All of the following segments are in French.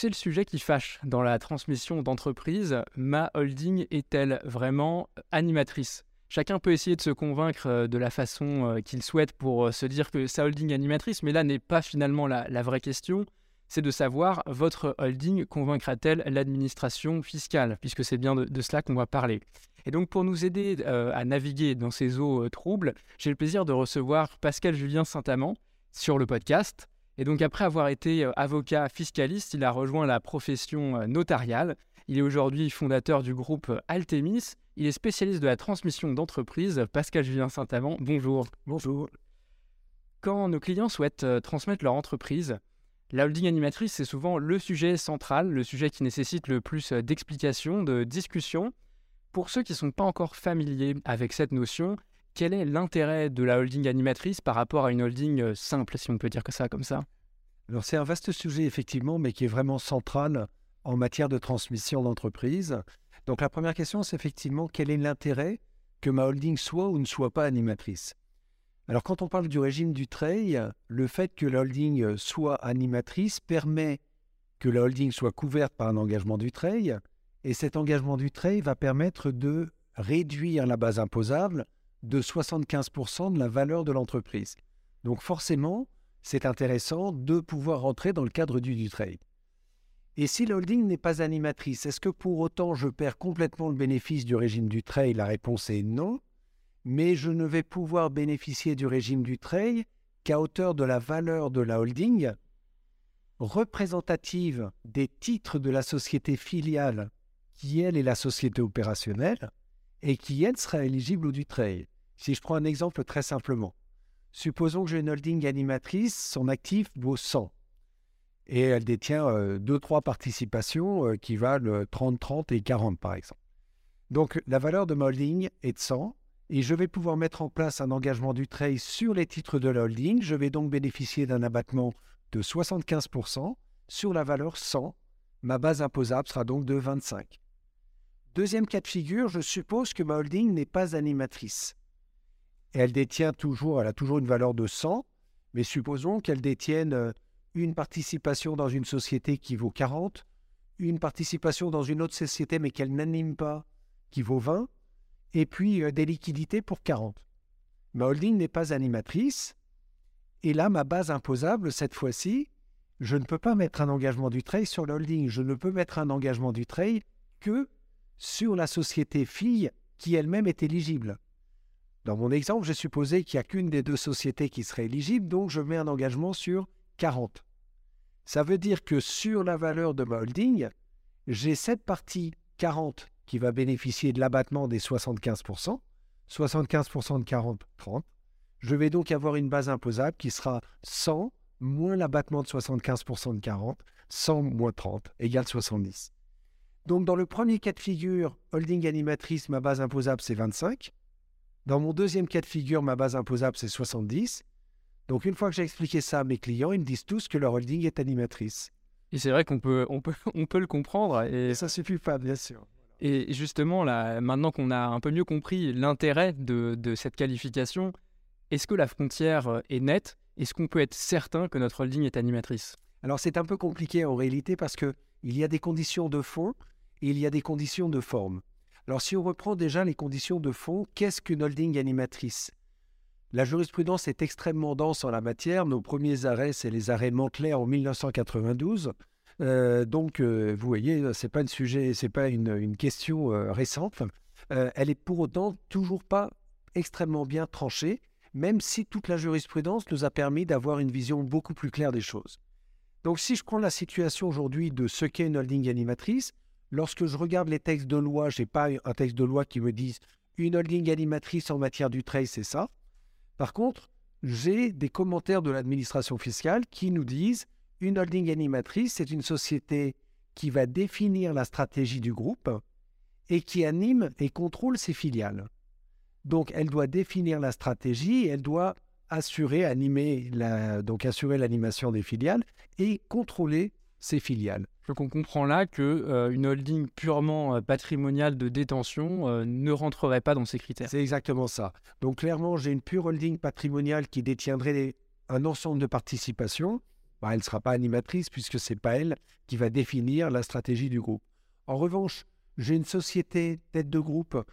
c'est le sujet qui fâche dans la transmission d'entreprise. Ma holding est-elle vraiment animatrice? Chacun peut essayer de se convaincre euh, de la façon euh, qu'il souhaite pour euh, se dire que sa holding est animatrice, mais là n'est pas finalement la, vraie question. C'est de savoir, votre holding convaincra-t-elle l'administration fiscale? Puisque c'est bien de, cela qu'on va parler. Et donc pour nous aider à naviguer dans ces eaux troubles, j'ai le plaisir de recevoir Pascal Julien Saint-Amand sur le podcast. Et donc après avoir été avocat fiscaliste, il a rejoint la profession notariale. Il est aujourd'hui fondateur du groupe Altemis il est spécialiste de la transmission d'entreprise. Pascal Julien Saint-Amand, bonjour. Bonjour. Quand nos clients souhaitent euh, transmettre leur entreprise, la holding animatrice, c'est souvent le sujet central, le sujet qui nécessite le plus euh, d'explications, de discussions. Pour ceux qui ne sont pas encore familiers avec cette notion, quel est l'intérêt de la holding animatrice par rapport à une holding euh, simple, si on peut dire que ça comme ça? Alors c'est un vaste sujet effectivement, mais qui est vraiment central en matière de transmission d'entreprise. Donc la première question, c'est effectivement quel est l'intérêt que ma holding soit ou ne soit pas animatrice? Alors quand on parle du régime du trail, le fait que la holding soit animatrice permet que la holding soit couverte par un engagement du trail, et cet engagement du trail va permettre de réduire la base imposable de 75% de la valeur de l'entreprise. Donc forcément, c'est intéressant de pouvoir rentrer dans le cadre du, du trade. Et si la holding n'est pas animatrice, est-ce que pour autant je perds complètement le bénéfice du régime du trail La réponse est non. Mais je ne vais pouvoir bénéficier du régime du trail qu'à hauteur de la valeur de la holding représentative des titres de la société filiale qui, elle, est la société opérationnelle et qui, elle, sera éligible au du trail. Si je prends un exemple très simplement, supposons que j'ai une holding animatrice, son actif vaut 100 et elle détient 2-3 euh, participations euh, qui valent 30, euh, 30 et 40 par exemple. Donc la valeur de ma holding est de 100 et je vais pouvoir mettre en place un engagement du trade sur les titres de la holding. Je vais donc bénéficier d'un abattement de 75% sur la valeur 100. Ma base imposable sera donc de 25. Deuxième cas de figure, je suppose que ma holding n'est pas animatrice. Elle détient toujours, elle a toujours une valeur de 100, mais supposons qu'elle détienne une participation dans une société qui vaut 40, une participation dans une autre société mais qu'elle n'anime pas qui vaut 20, et puis euh, des liquidités pour 40. Ma holding n'est pas animatrice, et là, ma base imposable, cette fois-ci, je ne peux pas mettre un engagement du trade sur la holding, je ne peux mettre un engagement du trade que sur la société fille qui elle-même est éligible. Dans mon exemple, j'ai supposé qu'il n'y a qu'une des deux sociétés qui serait éligible, donc je mets un engagement sur 40. Ça veut dire que sur la valeur de ma holding, j'ai cette partie 40 qui va bénéficier de l'abattement des 75%, 75% de 40, 30. Je vais donc avoir une base imposable qui sera 100 moins l'abattement de 75% de 40, 100 moins 30 égale 70. Donc dans le premier cas de figure, holding animatrice, ma base imposable c'est 25. Dans mon deuxième cas de figure, ma base imposable c'est 70. Donc une fois que j'ai expliqué ça à mes clients, ils me disent tous que leur holding est animatrice. Et c'est vrai qu'on peut, on peut, on peut le comprendre. Et ça suffit pas, bien sûr. Et justement, là, maintenant qu'on a un peu mieux compris l'intérêt de, de, cette qualification, est-ce que la frontière est nette? Est-ce qu'on peut être certain que notre holding est animatrice? Alors c'est un peu compliqué en réalité parce que il y a des conditions de fond et il y a des conditions de forme. Alors si on reprend déjà les conditions de fond, qu'est-ce qu'une holding animatrice? La jurisprudence est extrêmement dense en la matière. Nos premiers arrêts, c'est les arrêts Montclair en 1992. Euh, donc, euh, vous voyez, c'est pas un sujet, c'est pas une, question euh, récente. elle est pour autant toujours pas extrêmement bien tranchée, même si toute la jurisprudence nous a permis d'avoir une vision beaucoup plus claire des choses. Donc, si je prends la situation aujourd'hui de ce qu'est une holding animatrice, lorsque je regarde les textes de loi, j'ai pas un texte de loi qui me dise une holding animatrice en matière du trade, c'est ça. Par contre, j'ai des commentaires de l'administration fiscale qui nous disent une holding animatrice, c'est une société qui va définir la stratégie du groupe et qui anime et contrôle ses filiales. Donc, elle doit définir la stratégie, elle doit assurer l'animation des filiales et contrôler ses filiales. Donc on comprend là que euh, une holding purement euh, patrimoniale de détention euh, ne rentrerait pas dans ces critères. C'est exactement ça. Donc clairement, j'ai une pure holding patrimoniale qui détiendrait un ensemble de participations. bah, elle ne sera pas animatrice puisque ce n'est pas elle qui va définir la stratégie du groupe. En revanche, j'ai une société tête de groupe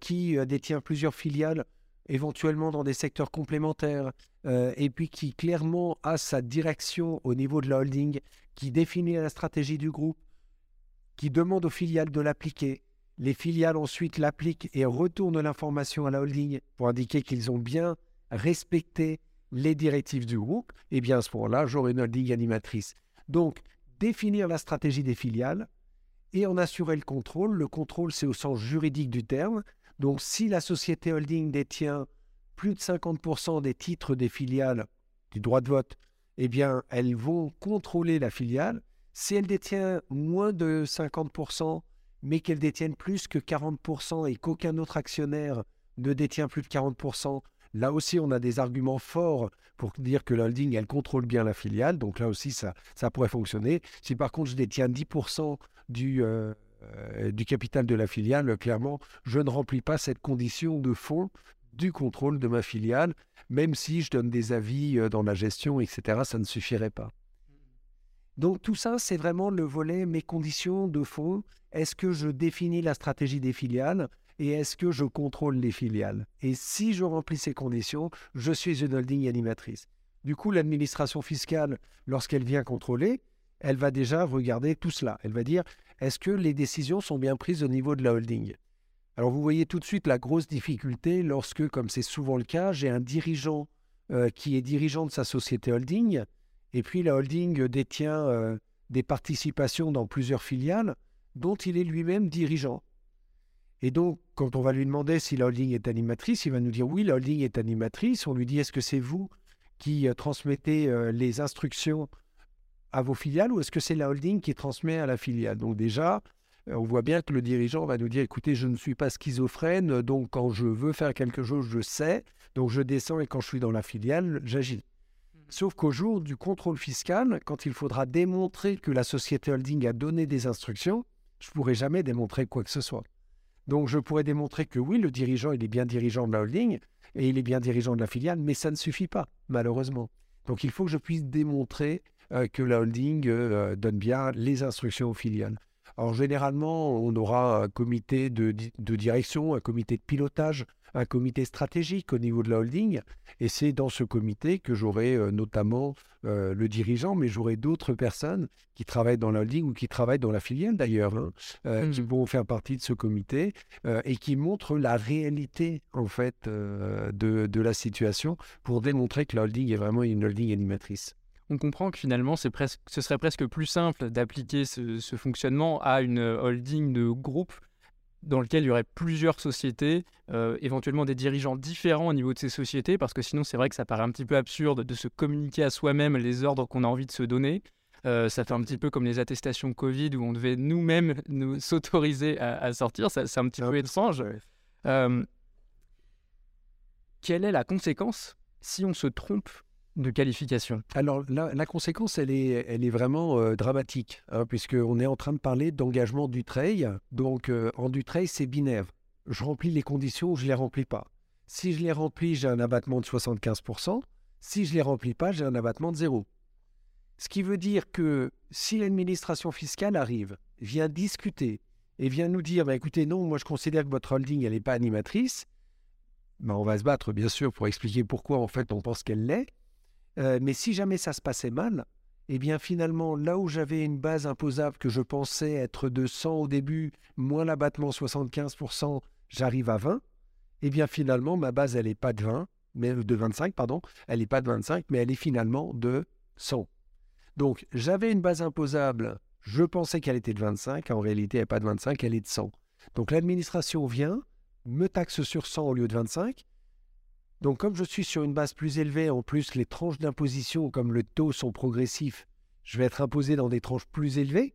qui détient plusieurs filiales, éventuellement dans des secteurs complémentaires, et puis qui clairement a sa direction au niveau de la holding, qui définit la stratégie du groupe, qui demande aux filiales de l'appliquer. Les filiales ensuite l'appliquent et retournent l'information à la holding pour indiquer qu'ils ont bien respecté les directives du groupe. Et bien à ce moment-là, j'aurai une holding animatrice. Donc, définir la stratégie des filiales et en assurer le contrôle. Le contrôle, c'est au sens juridique du terme. Donc, si la société holding détient plus de 50% des titres des filiales du droit de vote, eh bien, elles vont contrôler la filiale. Si elle détient moins de 50%, mais qu'elle détienne plus que 40% et qu'aucun autre actionnaire ne détient plus de 40%, là aussi, on a des arguments forts pour dire que la holding, elle contrôle bien la filiale. Donc là aussi, ça, ça pourrait fonctionner. Si par contre, je détiens 10% du, euh, euh, du capital de la filiale, clairement, je ne remplis pas cette condition de fond du contrôle de ma filiale, même si je donne des avis euh, dans la gestion, etc., ça ne suffirait pas. Donc tout ça, c'est vraiment le volet mes conditions de fond. Est-ce que je définis la stratégie des filiales et est-ce que je contrôle les filiales? Et si je remplis ces conditions, je suis une holding animatrice. Du coup, l'administration fiscale, lorsqu'elle vient contrôler, elle va déjà regarder tout cela. Elle va dire, est-ce que les décisions sont bien prises au niveau de la holding? Alors vous voyez tout de suite la grosse difficulté lorsque, comme c'est souvent le cas, j'ai un dirigeant euh, qui est dirigeant de sa société holding, et puis la holding détient euh, des participations dans plusieurs filiales dont il est lui-même dirigeant. Et donc, quand on va lui demander si la holding est animatrice, il va nous dire oui, la holding est animatrice. On lui dit est-ce que c'est vous qui euh, transmettez les instructions à vos filiales ou est-ce que c'est la holding qui transmet à la filiale? Donc déjà, on voit bien que le dirigeant va nous dire, écoutez, je ne suis pas schizophrène, donc quand je veux faire quelque chose, je sais, donc je descends et quand je suis dans la filiale, j'agis. Mmh. Sauf qu'au jour du contrôle fiscal, quand il faudra démontrer que la société holding a donné des instructions, je ne pourrai jamais démontrer quoi que ce soit. Donc je pourrais démontrer que oui, le dirigeant, il est bien dirigeant de la holding et il est bien dirigeant de la filiale, mais ça ne suffit pas, malheureusement. Donc il faut que je puisse démontrer euh, que la holding euh, donne bien les instructions aux filiales. Alors généralement, on aura un comité de, direction, un comité de pilotage, un comité stratégique au niveau de la holding. Et c'est dans ce comité que j'aurai euh, notamment le dirigeant, mais j'aurai d'autres personnes qui travaillent dans la holding ou qui travaillent dans la filiale d'ailleurs, hein, qui mmh. vont faire partie de ce comité et qui montrent la réalité en fait de, de la situation pour démontrer que la holding est vraiment une holding animatrice on comprend que finalement, ce serait presque plus simple d'appliquer ce, fonctionnement à une holding de groupe dans lequel il y aurait plusieurs sociétés, euh, éventuellement des dirigeants différents au niveau de ces sociétés, parce que sinon c'est vrai que ça paraît un petit peu absurde de se communiquer à soi-même les ordres qu'on a envie de se donner. Euh, ça fait un petit peu comme les attestations Covid où on devait nous-mêmes nous s'autoriser à, sortir. C'est un petit peu étrange. Euh, quelle est la conséquence si on se trompe de qualification Alors, la, conséquence, elle est, vraiment euh, dramatique, hein, puisqu'on est en train de parler d'engagement du trail. Donc, euh, en du trail, c'est binaire. Je remplis les conditions ou je ne les remplis pas. Si je les remplis, j'ai un abattement de 75%. Si je ne les remplis pas, j'ai un abattement de zéro. Ce qui veut dire que si l'administration fiscale arrive, vient discuter et vient nous dire, bah, écoutez, non, moi je considère que votre holding, elle n'est pas animatrice, bah, on va se battre, bien sûr, pour expliquer pourquoi en fait on pense qu'elle l'est. Euh, mais si jamais ça se passait mal, eh bien finalement, là où j'avais une base imposable que je pensais être de 100 au début, moins l'abattement 75%, j'arrive à 20, eh bien finalement, ma base, elle n'est pas de 20, mais de 25, pardon, elle n'est pas de 25, mais elle est finalement de 100. Donc j'avais une base imposable, je pensais qu'elle était de 25, en réalité, elle n'est pas de 25, elle est de 100. Donc l'administration vient, me taxe sur 100 au lieu de 25, donc comme je suis sur une base plus élevée, en plus les tranches d'imposition, comme le taux sont progressifs, je vais être imposé dans des tranches plus élevées.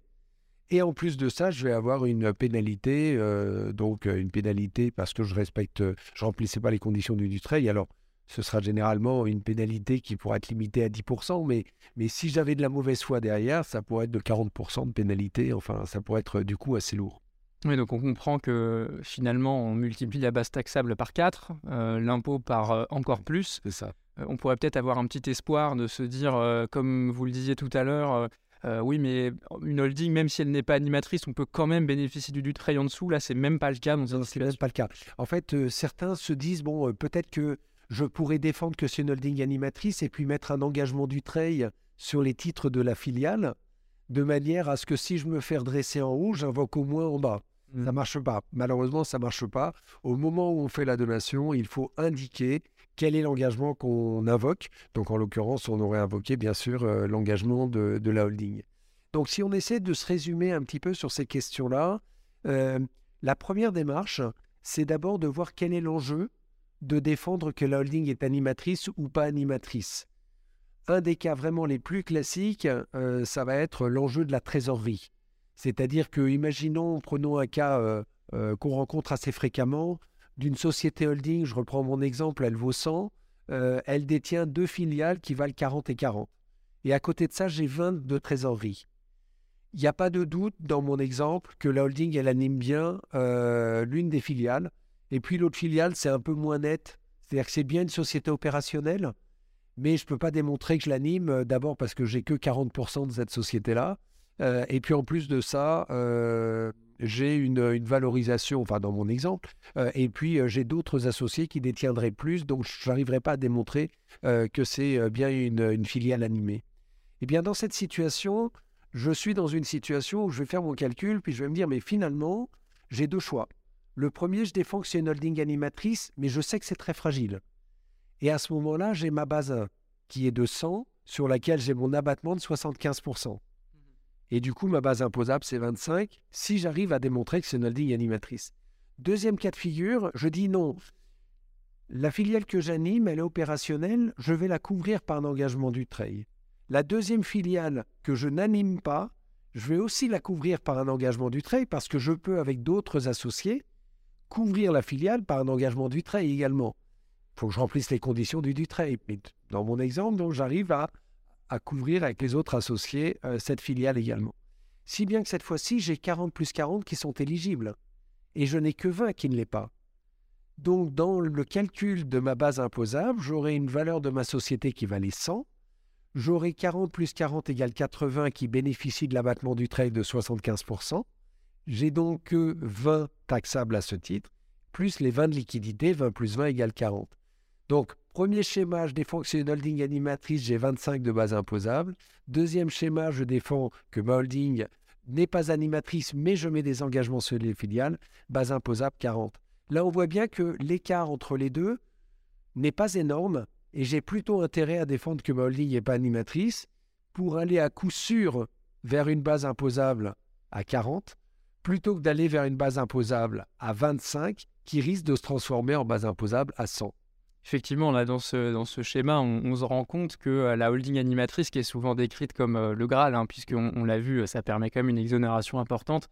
Et en plus de ça, je vais avoir une pénalité, euh, donc euh, une pénalité parce que je respecte, je remplissais pas les conditions du, du trail. Alors, ce sera généralement une pénalité qui pourra être limitée à 10%, mais, mais si j'avais de la mauvaise foi derrière, ça pourrait être de 40% de pénalité. Enfin, ça pourrait être du coup assez lourd. Oui, donc on comprend que finalement, on multiplie la base taxable par 4, euh, l'impôt par euh, encore plus. C'est ça. on pourrait peut-être avoir un petit espoir de se dire, comme vous le disiez tout à l'heure, oui, mais une holding, même si elle n'est pas animatrice, on peut quand même bénéficier du Dutreil en dessous. Là, c'est même pas le cas. Non, c'est même pas le cas. En fait, certains se disent bon, peut-être que je pourrais défendre que c'est une holding animatrice et puis mettre un engagement du trail sur les titres de la filiale, de manière à ce que si je me fais redresser en haut, j'invoque au moins en bas. Ça Ça mmh. marche pas. Malheureusement, ça marche pas. Au moment où on fait la donation, il faut indiquer quel est l'engagement qu'on invoque. Donc, en l'occurrence, on aurait invoqué, bien sûr, euh, l'engagement de, la holding. Donc, si on essaie de se résumer un petit peu sur ces questions-là, euh, la première démarche, c'est d'abord de voir quel est l'enjeu de défendre que la holding est animatrice ou pas animatrice. Un des cas vraiment les plus classiques, euh, ça va être l'enjeu de la trésorerie. C'est-à-dire que, imaginons, prenons un cas euh, euh, qu'on rencontre assez fréquemment, d'une société holding, je reprends mon exemple, elle vaut 100, elle détient deux filiales qui valent 40 et 40. Et à côté de ça, j'ai 20 de trésorerie. Il n'y a pas de doute dans mon exemple que la holding, elle anime bien l'une des filiales et puis l'autre filiale, c'est un peu moins net. C'est-à-dire que c'est bien une société opérationnelle, mais je ne peux pas démontrer que je l'anime, euh, d'abord parce que j'ai que 40% de cette société-là. Euh, et puis en plus de ça, euh, j'ai une, valorisation, enfin dans mon exemple, et puis j'ai d'autres associés qui détiendraient plus, donc je n'arriverai pas à démontrer que c'est bien une, une, filiale animée. Et eh bien dans cette situation, je suis dans une situation où je vais faire mon calcul, puis je vais me dire, mais finalement, j'ai deux choix. Le premier, je défends que c'est une holding animatrice, mais je sais que c'est très fragile. Et à ce moment-là, j'ai ma base 1 qui est de 100, sur laquelle j'ai mon abattement de 75%. Et du coup, ma base imposable, c'est 25, si j'arrive à démontrer que c'est une holding animatrice. Deuxième cas de figure, je dis non. La filiale que j'anime, elle est opérationnelle, je vais la couvrir par un engagement du trail. La deuxième filiale que je n'anime pas, je vais aussi la couvrir par un engagement du trail parce que je peux, avec d'autres associés, couvrir la filiale par un engagement du trait également. Il faut que je remplisse les conditions du Dutray. Mais dans mon exemple, j'arrive à, à couvrir avec les autres associés euh, cette filiale également. Si bien que cette fois-ci, j'ai 40 plus 40 qui sont éligibles. Et je n'ai que 20 qui ne l'est pas. Donc, dans le calcul de ma base imposable, j'aurai une valeur de ma société qui valait 100. J'aurai 40 plus 40 égale 80 qui bénéficient de l'abattement du trade de 75%. J'ai donc que 20 taxables à ce titre, plus les 20 de liquidité, 20 plus 20 égale 40. Donc, premier schéma, je défends que c'est une holding animatrice, j'ai 25 de base imposable. Deuxième schéma, je défends que ma holding n'est pas animatrice, mais je mets des engagements sur les filiales, base imposable 40. Là, on voit bien que l'écart entre les deux n'est pas énorme et j'ai plutôt intérêt à défendre que ma holding n'est pas animatrice pour aller à coup sûr vers une base imposable à 40 plutôt que d'aller vers une base imposable à 25 qui risque de se transformer en base imposable à 100. Effectivement, là, dans ce, dans ce schéma, on, se rend compte que euh, la holding animatrice, qui est souvent décrite comme euh, le Graal, hein, puisqu'on on, l'a vu, ça permet quand même une exonération importante,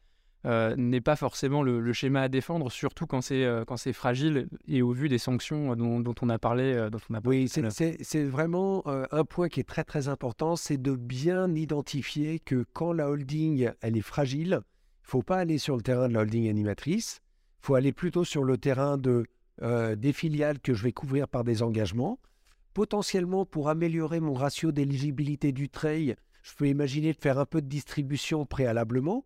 euh, n'est pas forcément le, schéma à défendre, surtout quand c'est quand c'est fragile et au vu des sanctions dont, dont on a parlé. dont on a oui, c'est vraiment un point qui est très très important, c'est de bien identifier que quand la holding elle est fragile, faut pas aller sur le terrain de la holding animatrice, il faut aller plutôt sur le terrain de, euh, des filiales que je vais couvrir par des engagements. Potentiellement, pour améliorer mon ratio d'éligibilité du trail, je peux imaginer de faire un peu de distribution préalablement.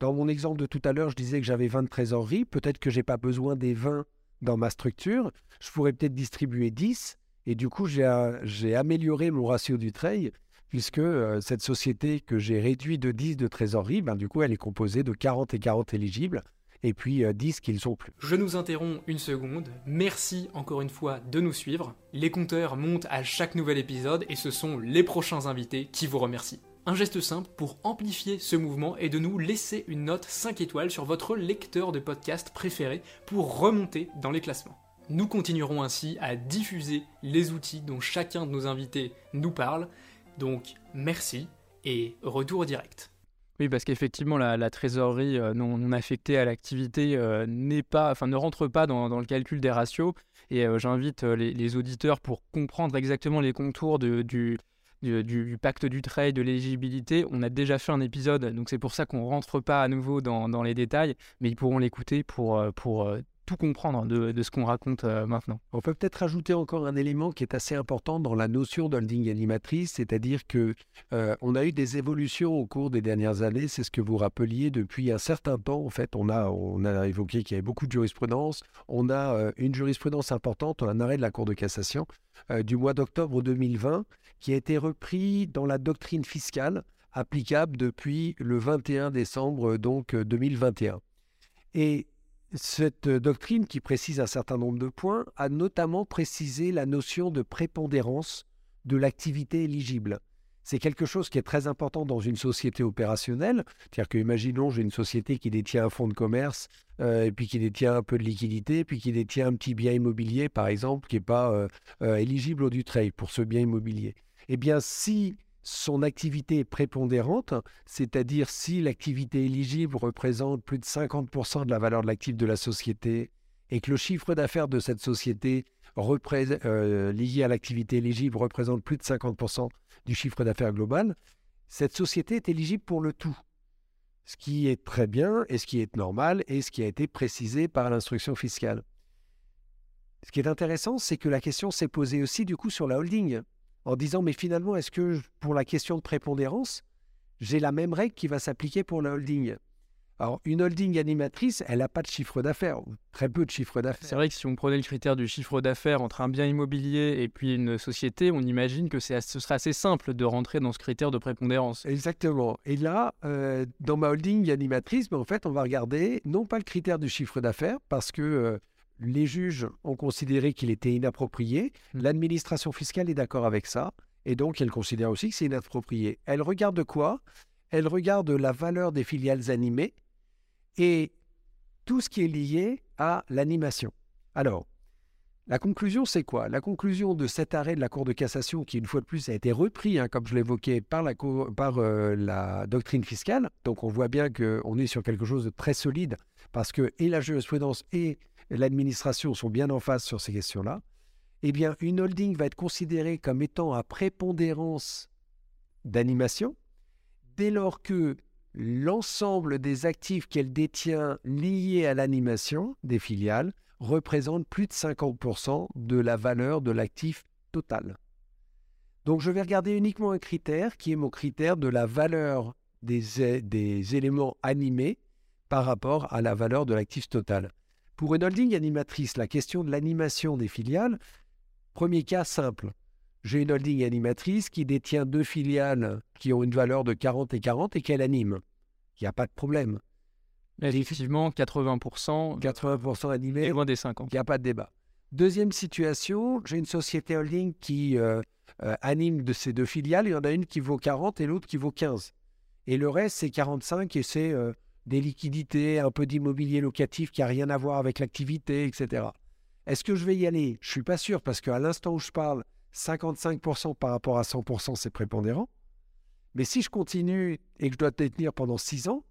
Dans mon exemple de tout à l'heure, je disais que j'avais 20 de trésorerie. Peut-être que je n'ai pas besoin des 20 dans ma structure. Je pourrais peut-être distribuer 10. Et du coup, j'ai amélioré mon ratio du trail puisque euh, cette société que j'ai réduit de 10 de trésorerie, ben, du coup, elle est composée de 40 et 40 éligibles, et puis 10 qui ne sont plus. Je nous interromps une seconde. Merci encore une fois de nous suivre. Les compteurs montent à chaque nouvel épisode, et ce sont les prochains invités qui vous remercient. Un geste simple pour amplifier ce mouvement est de nous laisser une note 5 étoiles sur votre lecteur de podcast préféré pour remonter dans les classements. Nous continuerons ainsi à diffuser les outils dont chacun de nos invités nous parle donc merci et retour direct. Oui, parce qu'effectivement, la, trésorerie euh, non, affectée à l'activité euh, pas, ne rentre pas dans, le calcul des ratios. Et euh, j'invite les, auditeurs pour comprendre exactement les contours du, pacte du trade, de l'éligibilité. On a déjà fait un épisode, donc c'est pour ça qu'on ne rentre pas à nouveau dans, les détails, mais ils pourront l'écouter pour, pour tout comprendre de, ce qu'on raconte euh, maintenant. On peut peut-être ajouter encore un élément qui est assez important dans la notion d'holding animatrice, c'est-à-dire que euh, on a eu des évolutions au cours des dernières années. C'est ce que vous rappeliez depuis un certain temps. En fait, on a, on a évoqué qu'il y avait beaucoup de jurisprudence. On a euh, une jurisprudence importante, un arrêt de la Cour de cassation du mois d'octobre 2020 qui a été repris dans la doctrine fiscale applicable depuis le 21 décembre donc 2021. Et cette doctrine, qui précise un certain nombre de points, a notamment précisé la notion de prépondérance de l'activité éligible. C'est quelque chose qui est très important dans une société opérationnelle. C'est-à-dire que, imaginons, j'ai une société qui détient un fonds de commerce, euh, et puis qui détient un peu de liquidité, puis qui détient un petit bien immobilier, par exemple, qui n'est pas euh, euh, éligible au du trade pour ce bien immobilier. Eh bien, si son activité est prépondérante, c'est-à-dire si l'activité éligible représente plus de 50% de la valeur de l'actif de la société et que le chiffre d'affaires de cette société euh, lié à l'activité éligible représente plus de 50% du chiffre d'affaires global, cette société est éligible pour le tout. Ce qui est très bien et ce qui est normal et ce qui a été précisé par l'instruction fiscale. Ce qui est intéressant, c'est que la question s'est posée aussi du coup sur la holding en disant mais finalement, est-ce que pour la question de prépondérance, j'ai la même règle qui va s'appliquer pour la holding? Alors, une holding animatrice, elle n'a pas de chiffre d'affaires, très peu de chiffre d'affaires. C'est vrai que si on prenait le critère du chiffre d'affaires entre un bien immobilier et puis une société, on imagine que ce serait assez simple de rentrer dans ce critère de prépondérance. Exactement. Et là, euh, dans ma holding animatrice, ben, en fait, on va regarder non pas le critère du chiffre d'affaires, parce que euh, les juges ont considéré qu'il était inapproprié. Mmh. L'administration fiscale est d'accord avec ça. Et donc, elle considère aussi que c'est inapproprié. Elle regarde quoi? Elle regarde la valeur des filiales animées et tout ce qui est lié à l'animation. Alors, la conclusion, c'est quoi? La conclusion de cet arrêt de la Cour de cassation, qui une fois de plus a été repris, hein, comme je l'évoquais, par, la, par euh, la doctrine fiscale, donc on voit bien qu'on est sur quelque chose de très solide, parce que et la jurisprudence et l'administration sont bien en face sur ces questions-là, eh bien, une holding va être considérée comme étant à prépondérance d'animation dès lors que l'ensemble des actifs qu'elle détient liés à l'animation des filiales représente plus de 50% de la valeur de l'actif total. Donc je vais regarder uniquement un critère qui est mon critère de la valeur des, des éléments animés par rapport à la valeur de l'actif total. Pour une holding animatrice, la question de l'animation des filiales, premier cas simple. J'ai une holding animatrice qui détient deux filiales qui ont une valeur de 40 et 40 et qu'elle anime. Il n'y a pas de problème. Effectivement, 80%. 80% animé. loin des 50. Il n'y a pas de débat. Deuxième situation, j'ai une société holding qui euh, euh, anime de ces deux filiales. Il y en a une qui vaut 40 et l'autre qui vaut 15. Et le reste, c'est 45 et c'est euh, des liquidités, un peu d'immobilier locatif qui n'a rien à voir avec l'activité, etc. Est-ce que je vais y aller? Je suis pas sûr parce qu'à l'instant où je parle, 55% par rapport à 100%, c'est prépondérant. Mais si je continue et que je dois détenir pendant 6 ans,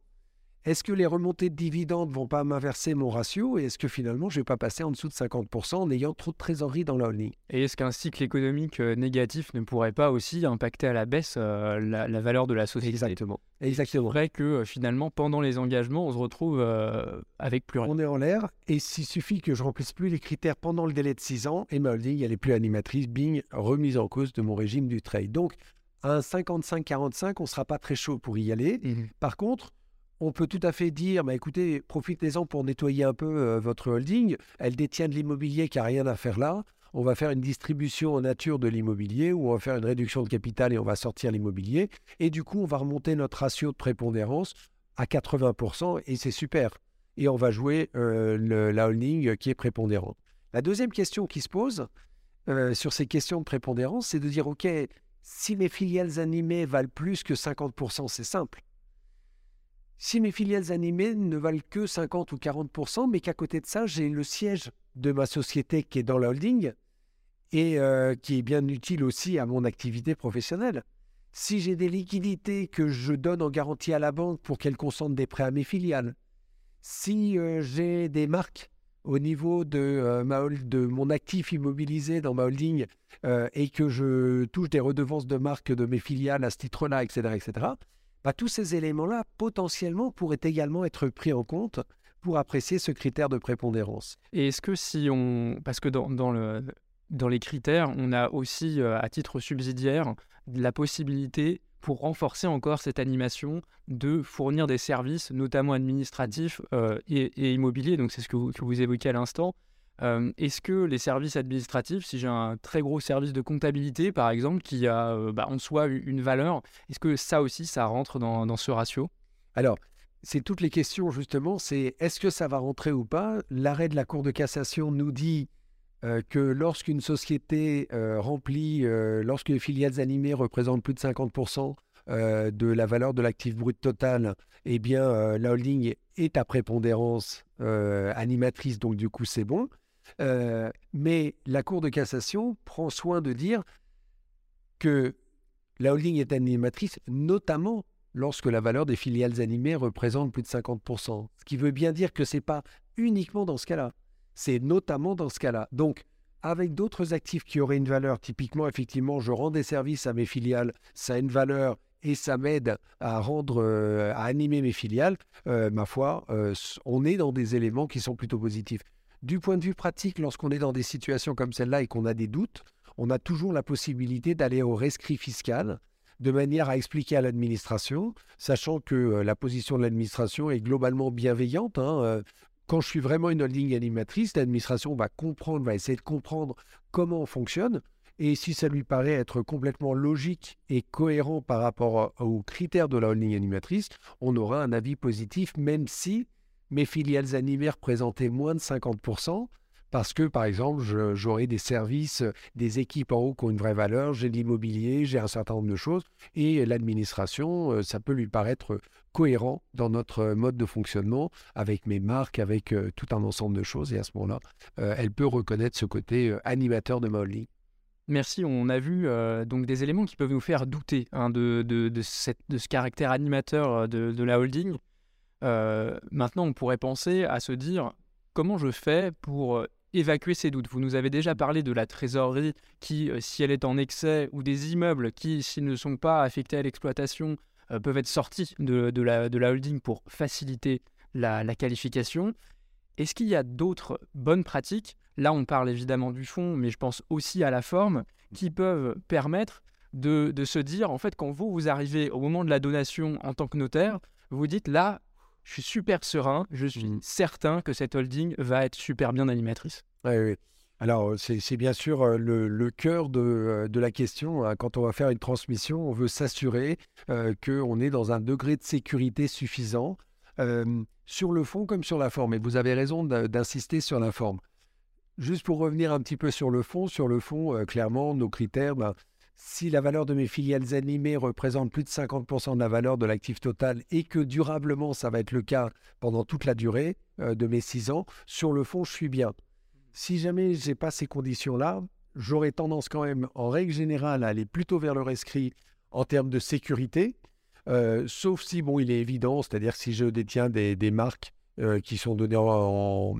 est-ce que les remontées de dividendes vont pas m'inverser mon ratio et est-ce que finalement je vais pas passer en dessous de 50% en ayant trop de trésorerie dans la holding Et est-ce qu'un cycle économique euh, négatif ne pourrait pas aussi impacter à la baisse euh, la, valeur de la société? Exactement. Exactement. C'est vrai que euh, finalement pendant les engagements on se retrouve avec plus rien. On est en l'air et s'il suffit que je remplisse plus les critères pendant le délai de 6 ans et ma holding elle est plus animatrice, bing, remise en cause de mon régime du trade. Donc un 55-45 on sera pas très chaud pour y aller. Mmh Par contre on peut tout à fait dire, bah, écoutez, profitez-en pour nettoyer un peu euh, votre holding. Elle détient de l'immobilier qui n'a rien à faire là. On va faire une distribution en nature de l'immobilier ou on va faire une réduction de capital et on va sortir l'immobilier. Et du coup, on va remonter notre ratio de prépondérance à 80% et c'est super. Et on va jouer euh, la holding qui est prépondérante. La deuxième question qui se pose euh, sur ces questions de prépondérance, c'est de dire, OK, si mes filiales animées valent plus que 50%, c'est simple. Si mes filiales animées ne valent que 50 ou 40% mais qu'à côté de ça, j'ai le siège de ma société qui est dans la holding et euh, qui est bien utile aussi à mon activité professionnelle. Si j'ai des liquidités que je donne en garantie à la banque pour qu'elle consente des prêts à mes filiales, si euh, j'ai des marques au niveau de, euh, de mon actif immobilisé dans ma holding et que je touche des redevances de marque de mes filiales à ce titre-là, etc., etc., bah, tous ces éléments-là, potentiellement, pourraient également être pris en compte pour apprécier ce critère de prépondérance. Et est-ce que si on... Parce que dans, dans, le, dans les critères, on a aussi, euh, à titre subsidiaire, la possibilité pour renforcer encore cette animation de fournir des services, notamment administratifs euh, et, immobiliers. Donc c'est ce que vous, que vous évoquez à l'instant. Est-ce que les services administratifs, si j'ai un très gros service de comptabilité, par exemple, qui a bah, en soi une valeur, est-ce que ça aussi, ça rentre dans, ce ratio? Alors, c'est toutes les questions, justement, c'est est-ce que ça va rentrer ou pas? L'arrêt de la Cour de cassation nous dit que lorsqu'une société remplit, lorsque les filiales animées représentent plus de 50% de la valeur de l'actif brut total, eh bien, la holding est à prépondérance animatrice, donc du coup, c'est bon. Mais la Cour de cassation prend soin de dire que la holding est animatrice, notamment lorsque la valeur des filiales animées représente plus de 50%. Ce qui veut bien dire que ce n'est pas uniquement dans ce cas-là. C'est notamment dans ce cas-là. Donc, avec d'autres actifs qui auraient une valeur, typiquement, effectivement, je rends des services à mes filiales, ça a une valeur et ça m'aide à rendre, euh, à animer mes filiales, euh, ma foi, euh, on est dans des éléments qui sont plutôt positifs. Du point de vue pratique, lorsqu'on est dans des situations comme celle-là et qu'on a des doutes, on a toujours la possibilité d'aller au rescrit fiscal de manière à expliquer à l'administration, sachant que la position de l'administration est globalement bienveillante. Hein, quand je suis vraiment une holding animatrice, l'administration va comprendre, va essayer de comprendre comment on fonctionne. Et si ça lui paraît être complètement logique et cohérent par rapport aux critères de la holding animatrice, on aura un avis positif, même si mes filiales animées représentaient moins de 50%, parce que, par exemple, j'aurai des services, des équipes en haut qui ont une vraie valeur, j'ai de l'immobilier, j'ai un certain nombre de choses, et l'administration, euh, ça peut lui paraître cohérent dans notre mode de fonctionnement, avec mes marques, avec euh, tout un ensemble de choses, et à ce moment-là, euh, elle peut reconnaître ce côté animateur de ma holding. Merci, on a vu donc des éléments qui peuvent nous faire douter hein, de, ce caractère animateur de, la holding. Maintenant, on pourrait penser à se dire comment je fais pour évacuer ces doutes? Vous nous avez déjà parlé de la trésorerie qui, euh, si elle est en excès, ou des immeubles qui, s'ils ne sont pas affectés à l'exploitation, euh, peuvent être sortis de, la, de, la, holding pour faciliter la, qualification. Est-ce qu'il y a d'autres bonnes pratiques? Là, on parle évidemment du fond, mais je pense aussi à la forme, qui peuvent permettre de, de, se dire, en fait, quand vous, vous arrivez au moment de la donation en tant que notaire, vous dites là, je suis super serein, je suis mmh. certain que cette holding va être super bien animatrice. Oui, oui. Alors, c'est bien sûr euh, le, cœur euh, de, la question. Hein. Quand on va faire une transmission, on veut s'assurer euh, qu'on est dans un degré de sécurité suffisant sur le fond comme sur la forme. Et vous avez raison d'insister sur la forme. Juste pour revenir un petit peu sur le fond, sur le fond, clairement, nos critères, ben, si la valeur de mes filiales animées représente plus de 50% de la valeur de l'actif total et que durablement ça va être le cas pendant toute la durée euh, de mes 6 ans, sur le fond, je suis bien. Si jamais je n'ai pas ces conditions-là, j'aurais tendance quand même, en règle générale, à aller plutôt vers le rescrit en termes de sécurité, euh, sauf si, bon, il est évident, c'est-à-dire si je détiens des, marques euh, qui sont données en,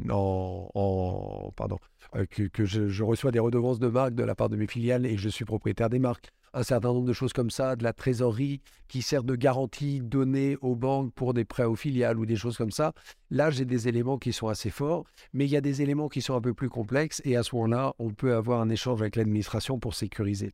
pardon, euh, que, je, reçois des redevances de marque de la part de mes filiales et je suis propriétaire des marques. Un certain nombre de choses comme ça, de la trésorerie qui sert de garantie donnée aux banques pour des prêts aux filiales ou des choses comme ça. Là, j'ai des éléments qui sont assez forts, mais il y a des éléments qui sont un peu plus complexes et à ce moment-là, on peut avoir un échange avec l'administration pour sécuriser.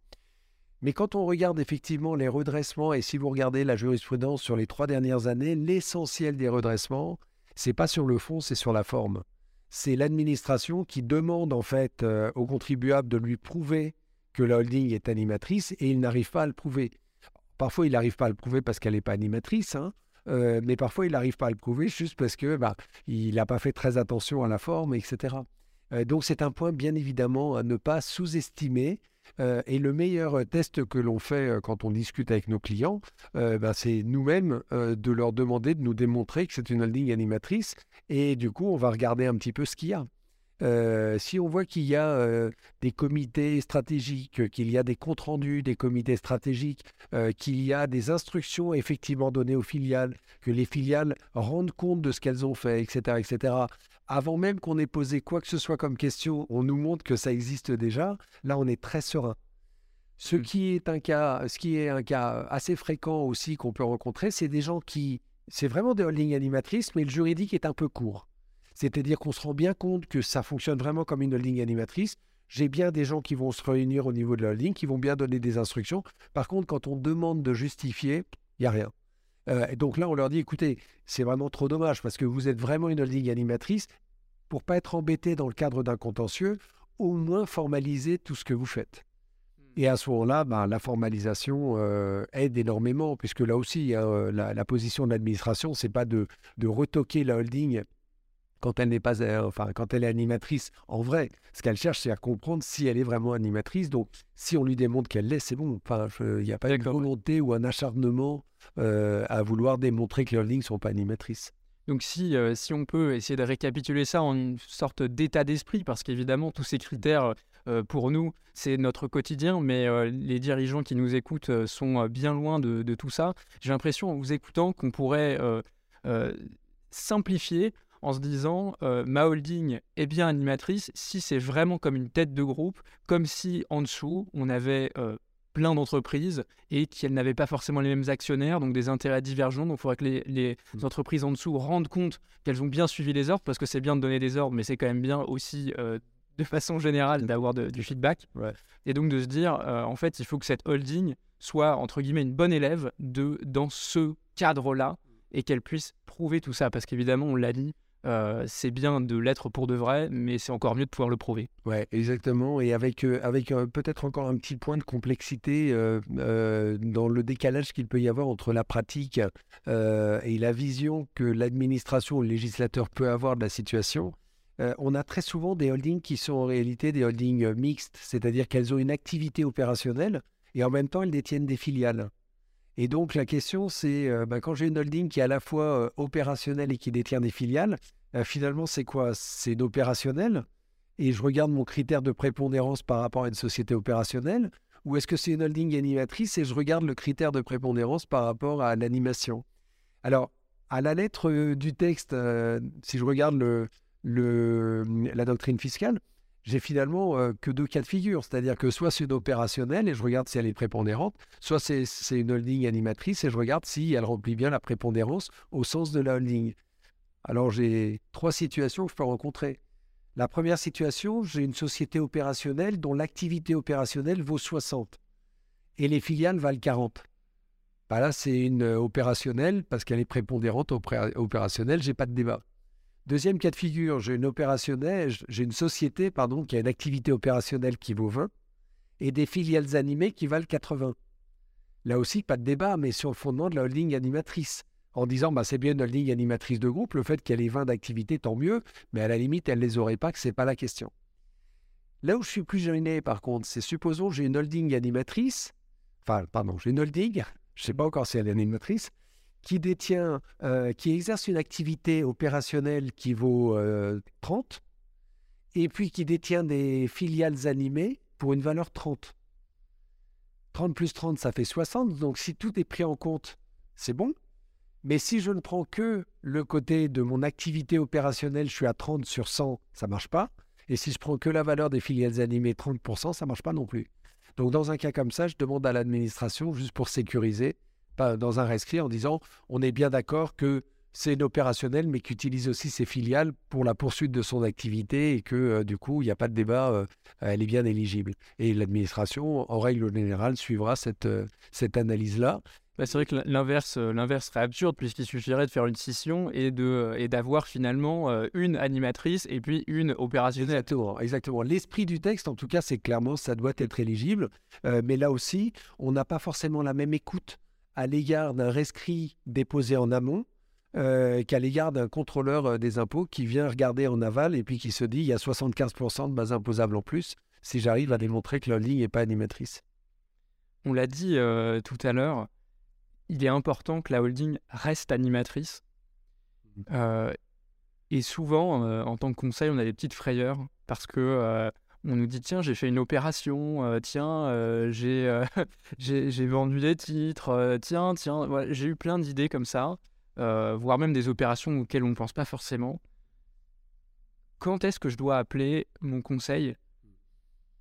Mais quand on regarde effectivement les redressements, et si vous regardez la jurisprudence sur les trois dernières années, l'essentiel des redressements, c'est pas sur le fond, c'est sur la forme c'est l'administration qui demande en fait euh, au contribuable de lui prouver que la holding est animatrice et il n'arrive pas à le prouver. Parfois, il n'arrive pas à le prouver parce qu'elle n'est pas animatrice, hein, euh, mais parfois, il n'arrive pas à le prouver juste parce que bah, il n'a pas fait très attention à la forme, etc. Euh, donc, c'est un point bien évidemment à ne pas sous-estimer euh, et le meilleur euh, test que l'on fait euh, quand on discute avec nos clients, ben, c'est nous-mêmes de leur demander de nous démontrer que c'est une holding animatrice. Et du coup, on va regarder un petit peu ce qu'il y a. si on voit qu'il y a des comités stratégiques, qu'il y a des comptes rendus des comités stratégiques, qu'il y a des instructions effectivement données aux filiales, que les filiales rendent compte de ce qu'elles ont fait, etc., etc., avant même qu'on ait posé quoi que ce soit comme question, on nous montre que ça existe déjà. Là, on est très serein. Ce mmh. qui est un cas, ce qui est un cas assez fréquent aussi qu'on peut rencontrer, c'est des gens qui, c'est vraiment des holdings animatrices, mais le juridique est un peu court. C'est-à-dire qu'on se rend bien compte que ça fonctionne vraiment comme une holding animatrice. J'ai bien des gens qui vont se réunir au niveau de la holding, qui vont bien donner des instructions. Par contre, quand on demande de justifier, il n'y a rien. Euh, et donc là, on leur dit, écoutez, c'est vraiment trop dommage parce que vous êtes vraiment une holding animatrice. Pour pas être embêté dans le cadre d'un contentieux, au moins formaliser tout ce que vous faites. Et à ce moment-là, ben, la formalisation euh, aide énormément, puisque là aussi, hein, euh, la, position de l'administration, c'est pas de, de, retoquer la holding quand elle n'est pas, euh, enfin, quand elle est animatrice en vrai. Ce qu'elle cherche, c'est à comprendre si elle est vraiment animatrice. Donc, si on lui démontre qu'elle l'est, c'est bon. Enfin, il n'y a pas une volonté ou un acharnement à vouloir démontrer que les holdings ne sont pas animatrices. Donc si, si on peut essayer de récapituler ça en une sorte d'état d'esprit, parce qu'évidemment tous ces critères euh, pour nous, c'est notre quotidien, mais euh, les dirigeants qui nous écoutent euh, sont bien loin de, tout ça. J'ai l'impression, en vous écoutant, qu'on pourrait simplifier en se disant ma holding est bien animatrice si c'est vraiment comme une tête de groupe, comme si en dessous on avait plein d'entreprises et qu'elles n'avaient pas forcément les mêmes actionnaires, donc des intérêts divergents. Donc il faudrait que les, les, mmh. entreprises en dessous rendent compte qu'elles ont bien suivi les ordres, parce que c'est bien de donner des ordres, mais c'est quand même bien aussi de façon générale d'avoir du feedback. Et donc de se dire, euh, en fait, il faut que cette holding soit, entre guillemets, une bonne élève de, dans ce cadre-là et qu'elle puisse prouver tout ça. Parce qu'évidemment, on l'a dit, euh, c'est bien de l'être pour de vrai, mais c'est encore mieux de pouvoir le prouver. Ouais, exactement. Et avec, euh, avec peut-être encore un petit point de complexité dans le décalage qu'il peut y avoir entre la pratique et la vision que l'administration ou le législateur peut avoir de la situation. Euh, on a très souvent des holdings qui sont en réalité des holdings euh, mixtes, c'est-à-dire qu'elles ont une activité opérationnelle et en même temps elles détiennent des filiales. Et donc la question c'est, euh, bah, quand j'ai une holding qui est à la fois opérationnelle et qui détient des filiales, finalement c'est quoi? C'est d'opérationnel? Et je regarde mon critère de prépondérance par rapport à une société opérationnelle? Ou est-ce que c'est une holding animatrice et je regarde le critère de prépondérance par rapport à l'animation? Alors, à la lettre du texte, si je regarde la doctrine fiscale, j'ai finalement euh, que deux cas de figure. C'est-à-dire que soit c'est une opérationnelle et je regarde si elle est prépondérante, soit c'est une holding animatrice et je regarde si elle remplit bien la prépondérance au sens de la holding. Alors j'ai trois situations que je peux rencontrer. La première situation, j'ai une société opérationnelle dont l'activité opérationnelle vaut 60 et les filiales valent 40. Bah là, c'est une opérationnelle parce qu'elle est prépondérante opérationnelle, j'ai pas de débat. Deuxième cas de figure, j'ai une opérationnelle, j'ai une société qui a une activité opérationnelle qui vaut 20 et des filiales animées qui valent 80. Là aussi, pas de débat, mais sur le fondement de la holding animatrice. En disant, bah, c'est bien une holding animatrice de groupe, le fait qu'elle ait 20 d'activités, tant mieux, mais à la limite, elle ne les aurait pas, que ce n'est pas la question. Là où je suis plus gêné, par contre, c'est supposons j'ai une holding animatrice, enfin, pardon, j'ai une holding, je ne sais pas encore si elle est animatrice, qui détient, euh, qui exerce une activité opérationnelle qui vaut 30, euh, et puis qui détient des filiales animées pour une valeur 30. 30 plus 30, ça fait 60, donc si tout est pris en compte, c'est bon. Mais si je ne prends que le côté de mon activité opérationnelle, je suis à 30 sur 100, ça marche pas. Et si je prends que la valeur des filiales animées, 30%, ça marche pas non plus. Donc dans un cas comme ça, je demande à l'administration, juste pour sécuriser, dans un rescrit en disant on est bien d'accord que c'est une opérationnelle, mais qu'utilise aussi ses filiales pour la poursuite de son activité et que euh, du coup, il n'y a pas de débat, euh, elle est bien éligible. Et l'administration, en règle générale, suivra cette, euh, cette analyse-là. Bah, c'est vrai que l'inverse, l'inverse serait absurde puisqu'il suffirait de faire une scission et de et d'avoir finalement une animatrice et puis une opérationnelle. Exactement. exactement. L'esprit du texte, en tout cas, c'est clairement ça doit être éligible. mais là aussi, on n'a pas forcément la même écoute à l'égard d'un rescrit déposé en amont euh, qu'à l'égard d'un contrôleur euh, des impôts qui vient regarder en aval et puis qui se dit il y a 75% de base imposable en plus si j'arrive à démontrer que la holding n'est pas animatrice. On l'a dit euh, tout à l'heure, il est important que la holding reste animatrice. Mmh. et souvent, en tant que conseil, on a des petites frayeurs parce que on nous dit tiens j'ai fait une opération, euh, tiens euh, euh, j'ai vendu des titres, tiens tiens j'ai eu plein d'idées comme ça, voire même des opérations auxquelles on ne pense pas forcément. Quand est-ce que je dois appeler mon conseil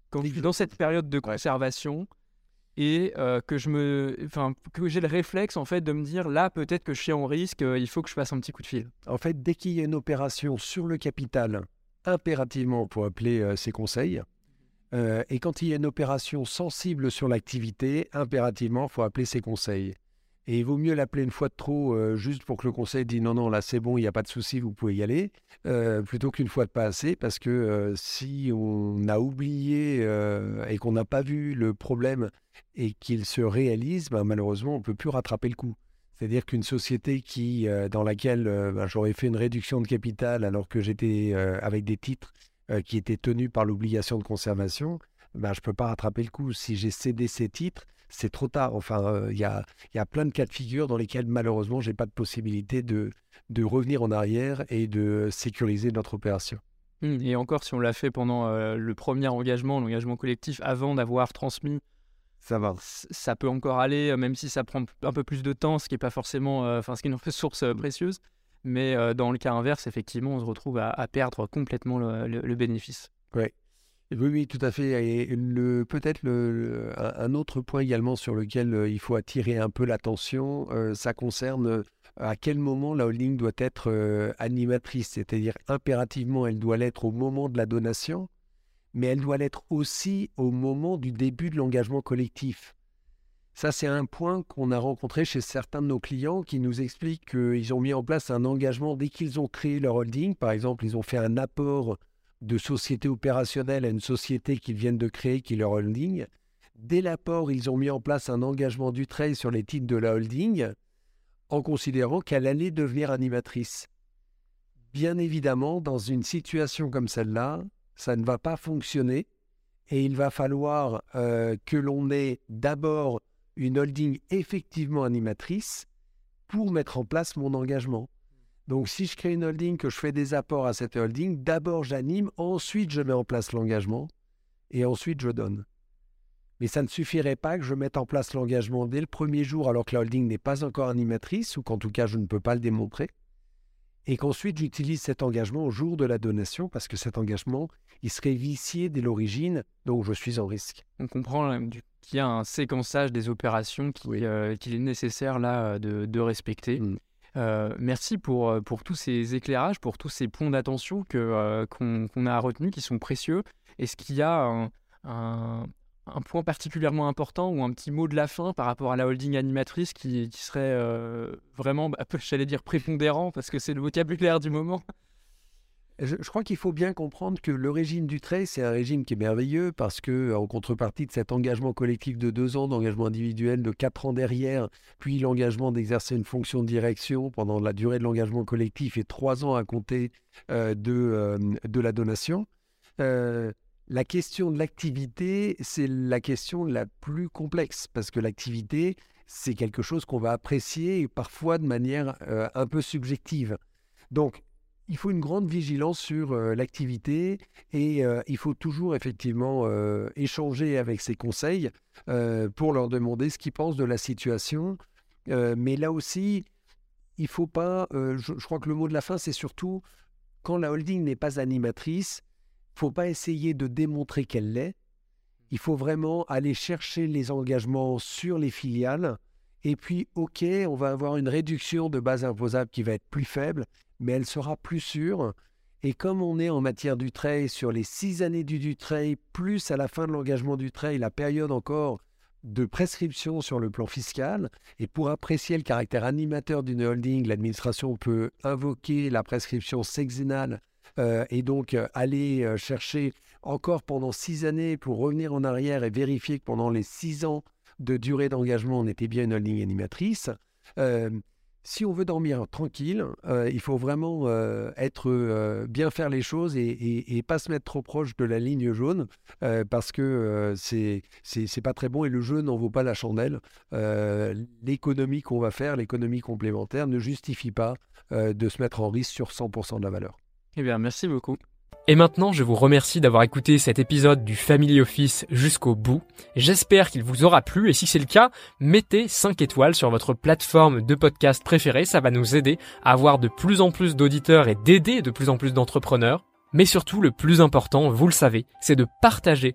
quand, dans cette période de conservation et que je me, enfin, que j'ai le réflexe en fait de me dire là peut-être que je suis en risque, il faut que je fasse un petit coup de fil. En fait, dès qu'il y a une opération sur le capital, impérativement, pour appeler ses conseils. et quand il y a une opération sensible sur l'activité, impérativement, il faut appeler ses conseils. Et il vaut mieux l'appeler une fois de trop, euh, juste pour que le conseil dise non, non, là c'est bon, il n'y a pas de souci, vous pouvez y aller, euh, plutôt qu'une fois de pas assez, parce que euh, si on a oublié et qu'on n'a pas vu le problème et qu'il se réalise, ben, malheureusement, on ne peut plus rattraper le coup. C'est-à-dire qu'une société qui, dans laquelle ben, j'aurais fait une réduction de capital alors que j'étais avec des titres qui étaient tenus par l'obligation de conservation, ben, je ne peux pas rattraper le coup. Si j'ai cédé ces titres, c'est trop tard. Enfin, euh, il y, a, y, a, plein de cas de figure dans lesquels malheureusement, je n'ai pas de possibilité de, de revenir en arrière et de sécuriser notre opération. Mmh, et encore, si on l'a fait pendant euh, le premier engagement, l'engagement collectif, avant d'avoir transmis, ça va. Ça peut encore aller, euh, même si ça prend un peu plus de temps, ce qui n'est pas forcément, enfin, ce qui est une ressource précieuse. Mais dans le cas inverse, effectivement, on se retrouve à, perdre complètement le, le bénéfice. Oui. Oui, oui, tout à fait. Et le, peut-être le, un autre point également sur lequel euh, il faut attirer un peu l'attention, euh, ça concerne euh, à quel moment la holding doit être animatrice. C'est-à-dire, impérativement, elle doit l'être au moment de la donation, mais elle doit l'être aussi au moment du début de l'engagement collectif. Ça, c'est un point qu'on a rencontré chez certains de nos clients qui nous expliquent qu'ils ont mis en place un engagement dès qu'ils ont créé leur holding. Par exemple, ils ont fait un apport de société opérationnelle à une société qu'ils viennent de créer, qui est leur holding. Dès l'apport, ils ont mis en place un engagement du trade sur les titres de la holding en considérant qu'elle allait devenir animatrice. Bien évidemment, dans une situation comme celle-là, ça ne va pas fonctionner et il va falloir euh, que l'on ait d'abord une holding effectivement animatrice pour mettre en place mon engagement. Donc, si je crée une holding, que je fais des apports à cette holding, d'abord j'anime, ensuite je mets en place l'engagement et ensuite je donne. Mais ça ne suffirait pas que je mette en place l'engagement dès le premier jour alors que la holding n'est pas encore animatrice ou qu'en tout cas je ne peux pas le démontrer. Et qu'ensuite j'utilise cet engagement au jour de la donation parce que cet engagement, il serait vicié dès l'origine, donc je suis en risque. On comprend euh, qu'il y a un séquençage des opérations euh, qu'il est nécessaire là euh, de, respecter. Mmh. Euh, merci pour, pour tous ces éclairages, pour tous ces points d'attention euh, qu'on a retenus, qui sont précieux. Est-ce qu'il y a un, un, point particulièrement important ou un petit mot de la fin par rapport à la holding animatrice qui, serait vraiment, bah, j'allais dire, prépondérant, parce que c'est le vocabulaire du moment. Je, crois qu'il faut bien comprendre que le régime du trait, c'est un régime qui est merveilleux parce que, en contrepartie de cet engagement collectif de deux ans, d'engagement individuel de quatre ans derrière, puis l'engagement d'exercer une fonction de direction pendant la durée de l'engagement collectif et trois ans à compter euh, de, euh, de la donation, euh, la question de l'activité, c'est la question la plus complexe parce que l'activité, c'est quelque chose qu'on va apprécier parfois de manière un peu subjective. Donc, il faut une grande vigilance sur euh, l'activité et euh, il faut toujours effectivement euh, échanger avec ses conseils pour leur demander ce qu'ils pensent de la situation. mais là aussi, il faut pas, je, crois que le mot de la fin, c'est surtout quand la holding n'est pas animatrice, faut pas essayer de démontrer qu'elle l'est. Il faut vraiment aller chercher les engagements sur les filiales. Et puis, OK, on va avoir une réduction de base imposable qui va être plus faible, mais elle sera plus sûre. Et comme on est en matière du trail sur les six années du Dutreil, plus à la fin de l'engagement du trail, la période encore de prescription sur le plan fiscal, et pour apprécier le caractère animateur d'une holding, l'administration peut invoquer la prescription sexénale euh, et donc euh, aller euh, chercher encore pendant six années pour revenir en arrière et vérifier que pendant les six ans de durée d'engagement, on était bien une holding animatrice si on veut dormir tranquille, il faut vraiment être bien faire les choses et, et, pas se mettre trop proche de la ligne jaune parce que c'est c'est pas très bon et le jeu n'en vaut pas la chandelle. L'économie qu'on va faire, l'économie complémentaire, ne justifie pas de se mettre en risque sur 100% de la valeur. Eh bien, merci beaucoup. Et maintenant, je vous remercie d'avoir écouté cet épisode du Family Office jusqu'au bout. J'espère qu'il vous aura plu et si c'est le cas, mettez 5 étoiles sur votre plateforme de podcast préférée, ça va nous aider à avoir de plus en plus d'auditeurs et d'aider de plus en plus d'entrepreneurs. Mais surtout, le plus important, vous le savez, c'est de partager